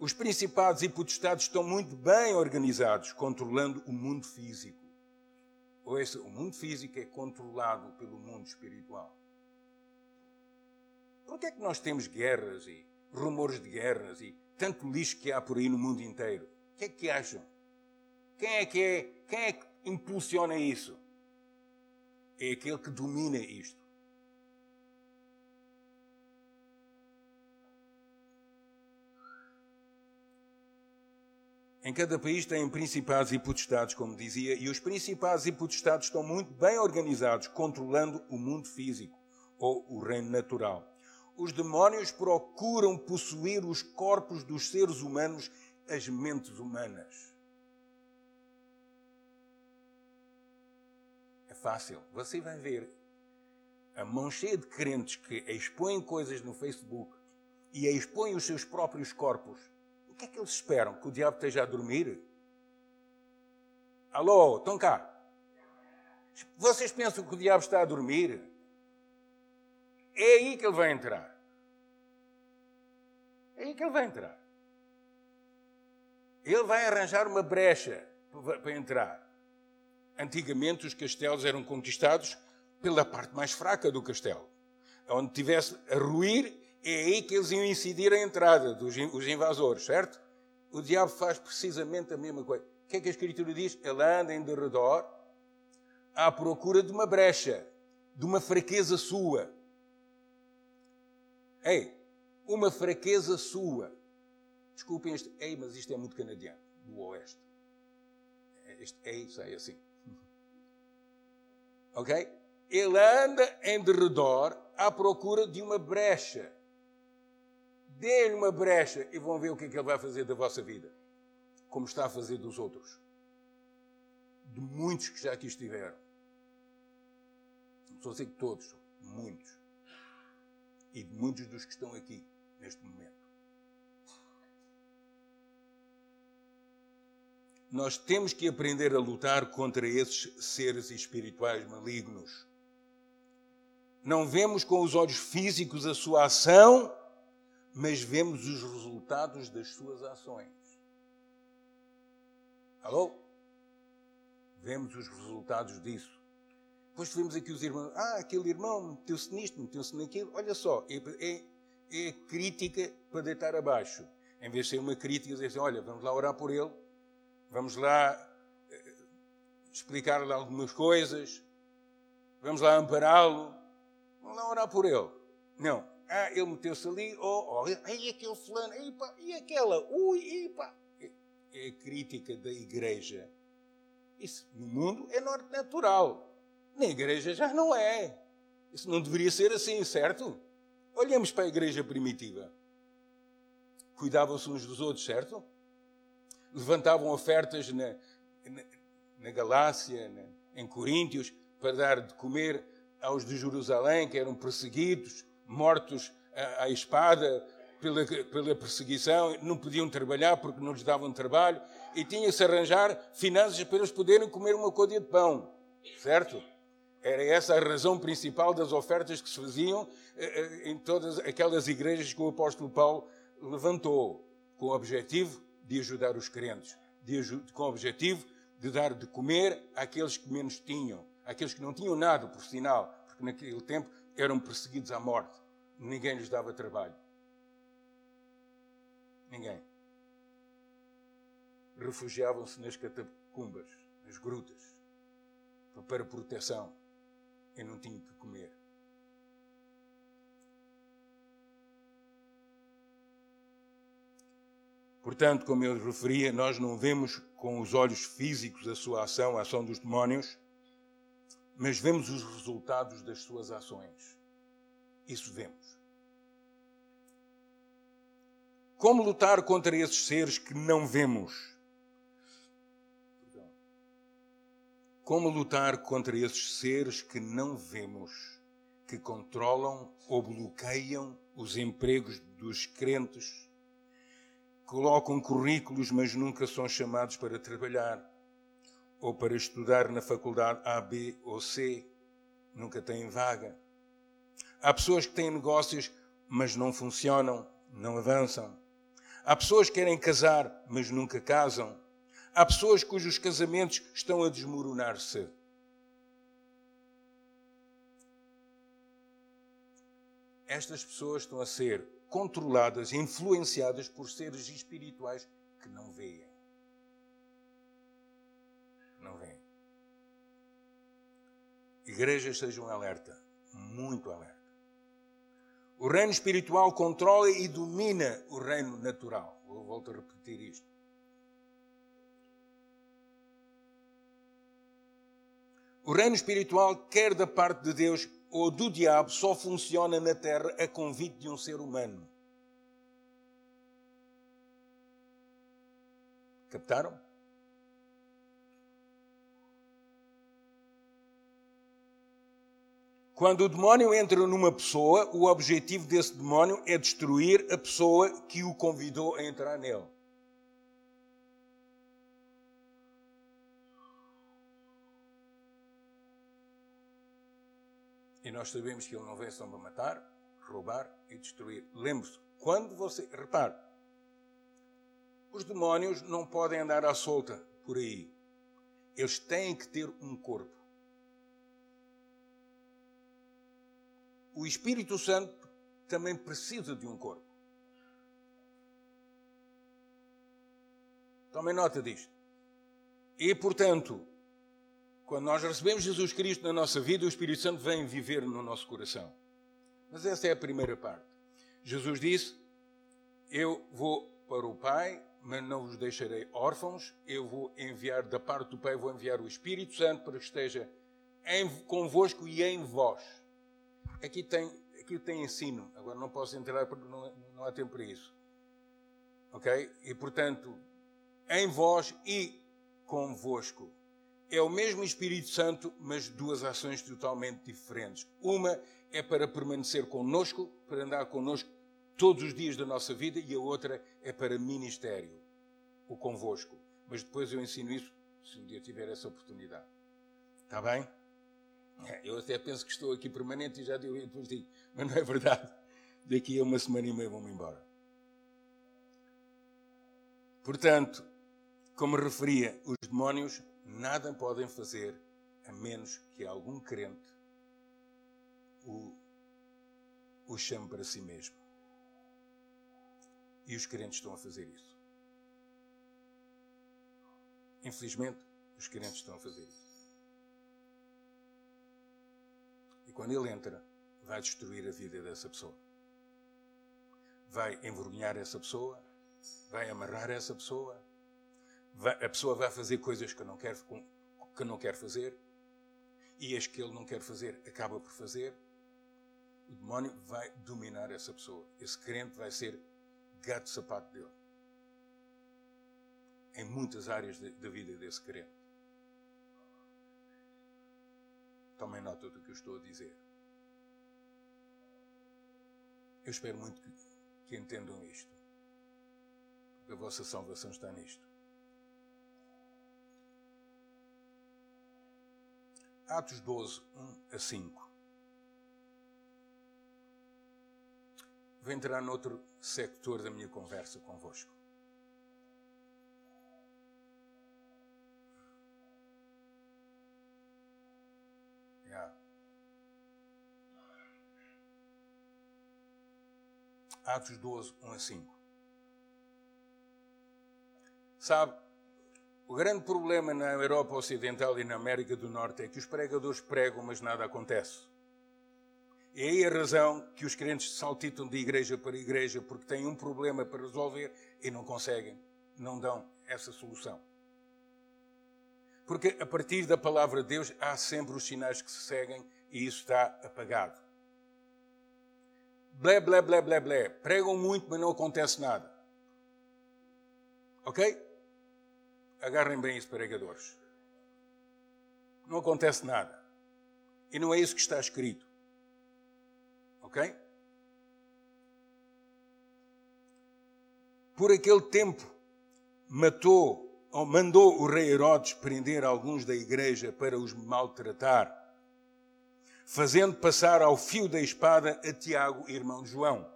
[SPEAKER 1] Os principados e potestades estão muito bem organizados, controlando o mundo físico. Ou esse, o mundo físico é controlado pelo mundo espiritual. Por que é que nós temos guerras e rumores de guerras e tanto lixo que há por aí no mundo inteiro? O que é que acham? Quem é que é? Quem é que impulsiona isso? É aquele que domina isto. Em cada país tem principados e potestades, como dizia, e os principados e potestades estão muito bem organizados, controlando o mundo físico ou o reino natural. Os demónios procuram possuir os corpos dos seres humanos, as mentes humanas. É fácil. Você vai ver a mão cheia de crentes que expõem coisas no Facebook e expõem os seus próprios corpos o que é que eles esperam? Que o diabo esteja a dormir? Alô, estão cá? Vocês pensam que o diabo está a dormir? É aí que ele vai entrar. É aí que ele vai entrar. Ele vai arranjar uma brecha para entrar. Antigamente os castelos eram conquistados pela parte mais fraca do castelo. Onde tivesse a ruir é aí que eles iam incidir a entrada dos os invasores, certo? O diabo faz precisamente a mesma coisa. O que é que a Escritura diz? Ele anda em derredor à procura de uma brecha, de uma fraqueza sua. Ei, uma fraqueza sua. Desculpem este ei, mas isto é muito canadiano, do oeste. Este ei sai assim. Ok? Ele anda em derredor à procura de uma brecha Dê-lhe uma brecha e vão ver o que é que ele vai fazer da vossa vida. Como está a fazer dos outros. De muitos que já aqui estiveram. Não estou a dizer que todos, muitos. E de muitos dos que estão aqui neste momento. Nós temos que aprender a lutar contra esses seres espirituais malignos. Não vemos com os olhos físicos a sua ação mas vemos os resultados das suas ações. Alô? Vemos os resultados disso. Depois vemos aqui os irmãos. Ah, aquele irmão meteu-se nisto, meteu-se naquilo. Olha só, é, é, é crítica para deitar abaixo. Em vez de ser uma crítica, dizer assim: olha, vamos lá orar por ele, vamos lá eh, explicar-lhe algumas coisas, vamos lá ampará-lo, vamos lá orar por ele. Não, ah, ele meteu-se ali, oh, oh, ai, aquele fulano, e aquela, ui, epa. É, é a crítica da igreja. Isso no mundo é natural. Na igreja já não é. Isso não deveria ser assim, certo? Olhamos para a igreja primitiva. Cuidavam-se uns dos outros, certo? Levantavam ofertas na, na, na Galácia, na, em Coríntios, para dar de comer aos de Jerusalém, que eram perseguidos mortos à, espada pela, pela perseguição, não podiam trabalhar porque não lhes davam trabalho e tinha-se arranjar finanças para eles poderem comer uma côdea de pão, certo? Era essa a razão principal das ofertas que se faziam eh, eh, em todas aquelas igrejas que o apóstolo Paulo levantou, com o objetivo de ajudar os crentes, de, com o objetivo de dar de comer àqueles que menos tinham, àqueles que não tinham nada, por sinal, porque naquele tempo eram perseguidos à morte. Ninguém lhes dava trabalho. Ninguém. Refugiavam-se nas catacumbas, nas grutas, para proteção e não tinham que comer. Portanto, como eu referia, nós não vemos com os olhos físicos a sua ação, a ação dos demónios, mas vemos os resultados das suas ações. Isso vemos. Como lutar contra esses seres que não vemos? Como lutar contra esses seres que não vemos, que controlam ou bloqueiam os empregos dos crentes, colocam currículos, mas nunca são chamados para trabalhar, ou para estudar na faculdade A, B ou C, nunca têm vaga. Há pessoas que têm negócios, mas não funcionam, não avançam. Há pessoas que querem casar, mas nunca casam. Há pessoas cujos casamentos estão a desmoronar-se. Estas pessoas estão a ser controladas, influenciadas por seres espirituais que não veem. Igrejas sejam alerta, muito alerta. O reino espiritual controla e domina o reino natural. Vou volto a repetir isto. O reino espiritual, quer da parte de Deus ou do diabo, só funciona na terra a convite de um ser humano. Captaram? Quando o demónio entra numa pessoa, o objetivo desse demónio é destruir a pessoa que o convidou a entrar nele. E nós sabemos que ele não vem só para matar, roubar e destruir. Lembre-se, quando você. Repare, os demónios não podem andar à solta por aí. Eles têm que ter um corpo. O Espírito Santo também precisa de um corpo. Tomem nota disto. E, portanto, quando nós recebemos Jesus Cristo na nossa vida, o Espírito Santo vem viver no nosso coração. Mas essa é a primeira parte. Jesus disse: Eu vou para o Pai, mas não vos deixarei órfãos. Eu vou enviar da parte do Pai, vou enviar o Espírito Santo para que esteja em, convosco e em vós. Aqui tem, aqui tem ensino, agora não posso entrar porque não, não há tempo para isso. Ok? E portanto, em vós e convosco. É o mesmo Espírito Santo, mas duas ações totalmente diferentes. Uma é para permanecer conosco, para andar conosco todos os dias da nossa vida, e a outra é para ministério, o convosco. Mas depois eu ensino isso, se um dia tiver essa oportunidade. Está bem? É, eu até penso que estou aqui permanente e já digo, depois digo, mas não é verdade. Daqui a uma semana e meia vou-me embora. Portanto, como referia, os demónios nada podem fazer a menos que algum crente o, o chame para si mesmo. E os crentes estão a fazer isso. Infelizmente, os crentes estão a fazer isso. Quando ele entra, vai destruir a vida dessa pessoa. Vai envergonhar essa pessoa, vai amarrar essa pessoa, vai, a pessoa vai fazer coisas que não, quer, que não quer fazer, e as que ele não quer fazer, acaba por fazer. O demónio vai dominar essa pessoa. Esse crente vai ser gato sapato dele. Em muitas áreas da vida desse crente. Tomem nota do que eu estou a dizer. Eu espero muito que, que entendam isto. Porque a vossa salvação está nisto. Atos 12, 1 a 5. Vou entrar noutro sector da minha conversa convosco. Atos 12, 1 a 5. Sabe, o grande problema na Europa Ocidental e na América do Norte é que os pregadores pregam, mas nada acontece. E aí a razão que os crentes saltitam de igreja para igreja porque têm um problema para resolver e não conseguem, não dão essa solução. Porque a partir da palavra de Deus há sempre os sinais que se seguem e isso está apagado blé, blé, blé, blé, blé. Pregam muito, mas não acontece nada. Ok? Agarrem bem isso, pregadores. Não acontece nada. E não é isso que está escrito. Ok? Por aquele tempo, matou ou mandou o rei Herodes prender alguns da igreja para os maltratar, fazendo passar ao fio da espada a Tiago, irmão de João.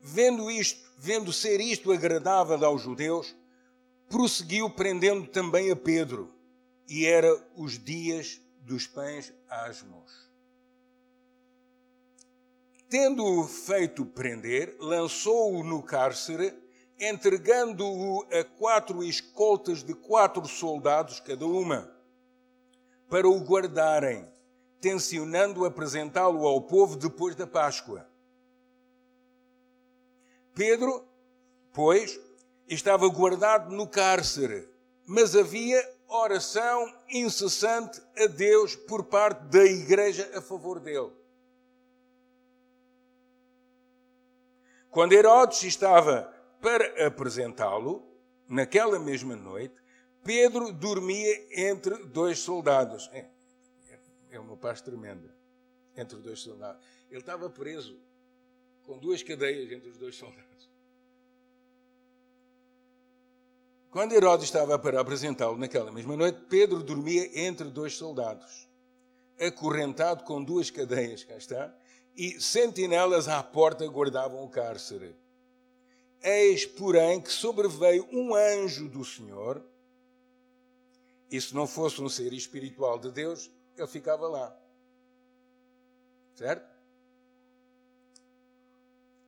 [SPEAKER 1] Vendo isto, vendo ser isto agradável aos judeus, prosseguiu prendendo também a Pedro, e era os dias dos pães asmos. Tendo-o feito prender, lançou-o no cárcere entregando-o a quatro escoltas de quatro soldados cada uma, para o guardarem, tencionando apresentá-lo ao povo depois da Páscoa. Pedro, pois, estava guardado no cárcere, mas havia oração incessante a Deus por parte da igreja a favor dele. Quando Herodes estava para apresentá-lo, naquela mesma noite, Pedro dormia entre dois soldados. É, é uma paz tremenda. Entre dois soldados. Ele estava preso com duas cadeias entre os dois soldados. Quando Herodes estava para apresentá-lo naquela mesma noite, Pedro dormia entre dois soldados, acorrentado com duas cadeias, cá está, e sentinelas à porta guardavam o cárcere. Eis, porém, que sobreveio um anjo do Senhor, e se não fosse um ser espiritual de Deus, ele ficava lá. Certo?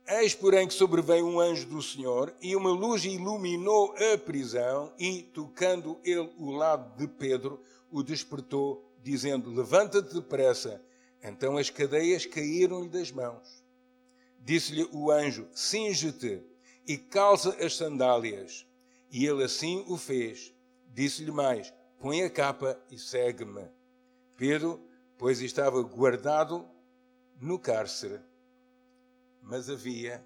[SPEAKER 1] Eis, porém, que sobreveio um anjo do Senhor, e uma luz iluminou a prisão, e, tocando ele o lado de Pedro, o despertou, dizendo: Levanta-te depressa. Então as cadeias caíram-lhe das mãos. Disse-lhe o anjo: Singe-te e calça as sandálias. E ele assim o fez. Disse-lhe mais: Põe a capa e segue-me. Pedro, pois estava guardado no cárcere, mas havia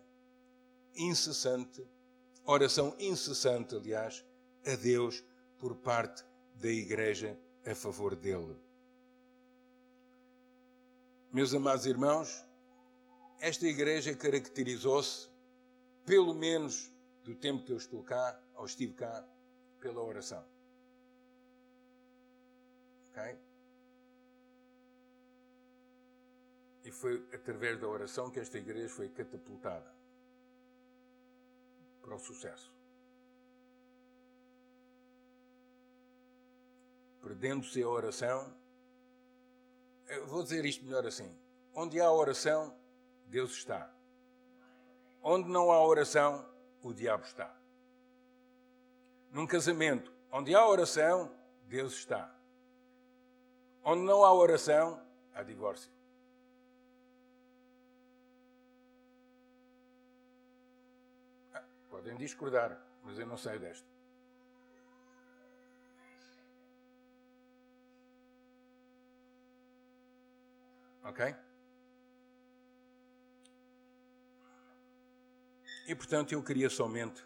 [SPEAKER 1] incessante, oração incessante, aliás, a Deus por parte da igreja a favor dele. Meus amados irmãos, esta igreja caracterizou-se pelo menos do tempo que eu estou cá, ou estive cá, pela oração. Ok? E foi através da oração que esta igreja foi catapultada para o sucesso. Perdendo-se a oração, eu vou dizer isto melhor assim: onde há oração, Deus está. Onde não há oração, o diabo está. Num casamento, onde há oração, Deus está. Onde não há oração, há divórcio. Ah, podem discordar, mas eu não sei desta. Ok? E portanto eu queria somente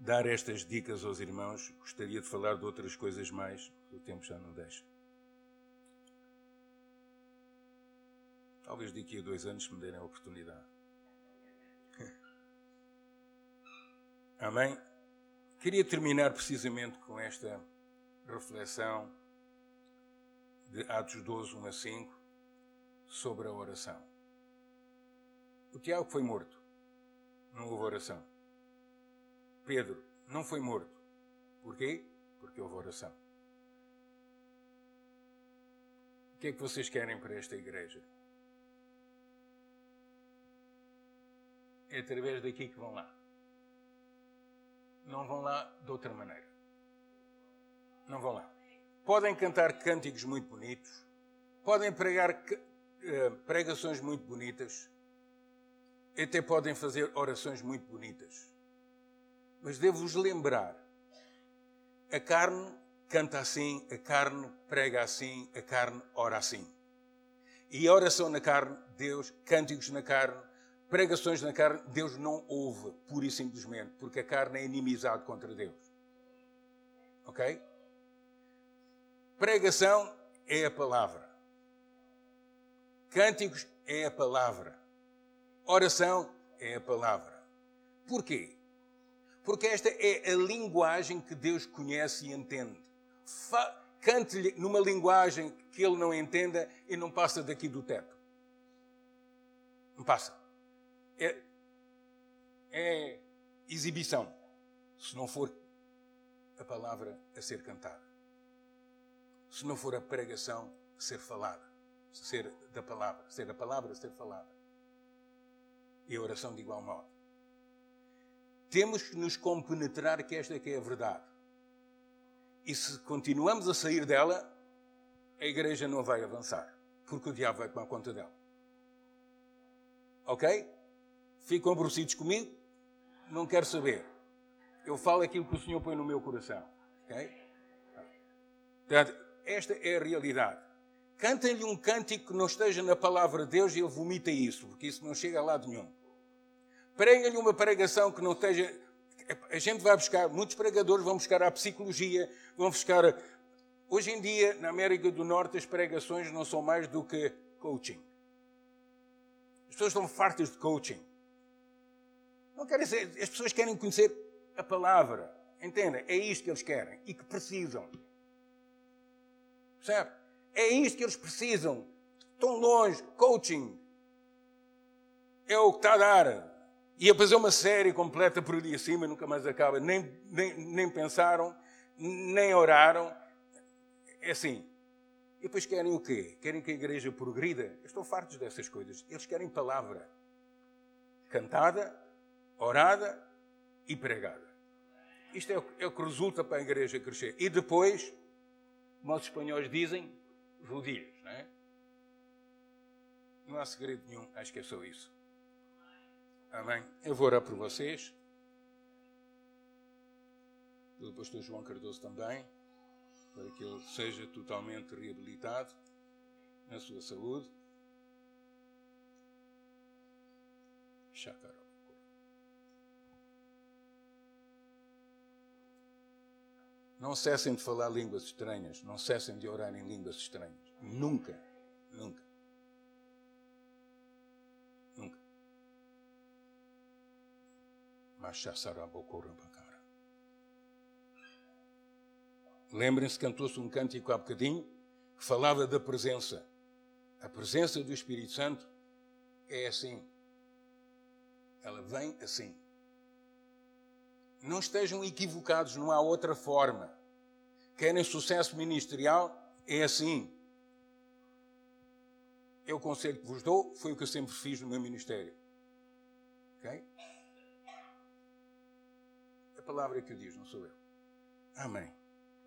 [SPEAKER 1] dar estas dicas aos irmãos. Gostaria de falar de outras coisas mais, o tempo já não deixa. Talvez daqui a dois anos me derem a oportunidade. Amém? Queria terminar precisamente com esta reflexão de Atos 12, 1 a 5, sobre a oração. O Tiago foi morto não houve oração. Pedro não foi morto. Porquê? Porque houve oração. O que é que vocês querem para esta igreja? É através daqui que vão lá. Não vão lá de outra maneira. Não vão lá. Podem cantar cânticos muito bonitos, podem pregar eh, pregações muito bonitas, até podem fazer orações muito bonitas. Mas devo-vos lembrar: a carne canta assim, a carne prega assim, a carne ora assim. E a oração na carne, Deus, cânticos na carne, Pregações na carne, Deus não ouve, pura e simplesmente, porque a carne é inimizade contra Deus. Ok? Pregação é a palavra. Cânticos é a palavra. Oração é a palavra. Porquê? Porque esta é a linguagem que Deus conhece e entende. Cante-lhe numa linguagem que ele não entenda e não passa daqui do teto. Não passa. É, é exibição, se não for a palavra a ser cantada. Se não for a pregação a ser falada, ser da palavra, ser a palavra a ser falada. E a oração de igual modo. Temos que nos compenetrar que esta que é a verdade. E se continuamos a sair dela, a igreja não vai avançar, porque o diabo vai tomar conta dela. Ok? Ficam aborrecidos comigo? Não quero saber. Eu falo aquilo que o Senhor põe no meu coração. Ok? Portanto, esta é a realidade. Cantem-lhe um cântico que não esteja na palavra de Deus e ele vomita isso, porque isso não chega a lado nenhum. Preguem-lhe uma pregação que não esteja. A gente vai buscar, muitos pregadores vão buscar a psicologia, vão buscar. Hoje em dia, na América do Norte, as pregações não são mais do que coaching. As pessoas estão fartas de coaching. Não querem ser, as pessoas querem conhecer a palavra. Entendem? É isto que eles querem e que precisam. Percebe? É isto que eles precisam. Estão longe. Coaching. É o que está a dar. E a fazer uma série completa por ali acima, nunca mais acaba. Nem, nem, nem pensaram, nem oraram. É assim. E depois querem o quê? Querem que a igreja progrida? Estou fartos dessas coisas. Eles querem palavra. Cantada, orada e pregada. Isto é o, é o que resulta para a igreja crescer. E depois, como os espanhóis dizem, rodilhas, não é? Não há segredo nenhum, acho que é só isso. Amém? Eu vou orar por vocês. Pelo pastor João Cardoso também, para que ele seja totalmente reabilitado na sua saúde. Chácara. Não cessem de falar línguas estranhas, não cessem de orar em línguas estranhas. Nunca, nunca. Nunca. Já cara. Lembrem-se, cantou-se um cântico há bocadinho que falava da presença. A presença do Espírito Santo é assim. Ela vem assim. Não estejam equivocados, não há outra forma. Querem sucesso ministerial? É assim. Eu o conselho que vos dou foi o que eu sempre fiz no meu ministério. Ok? A palavra é que o diz, não sou eu. Amém.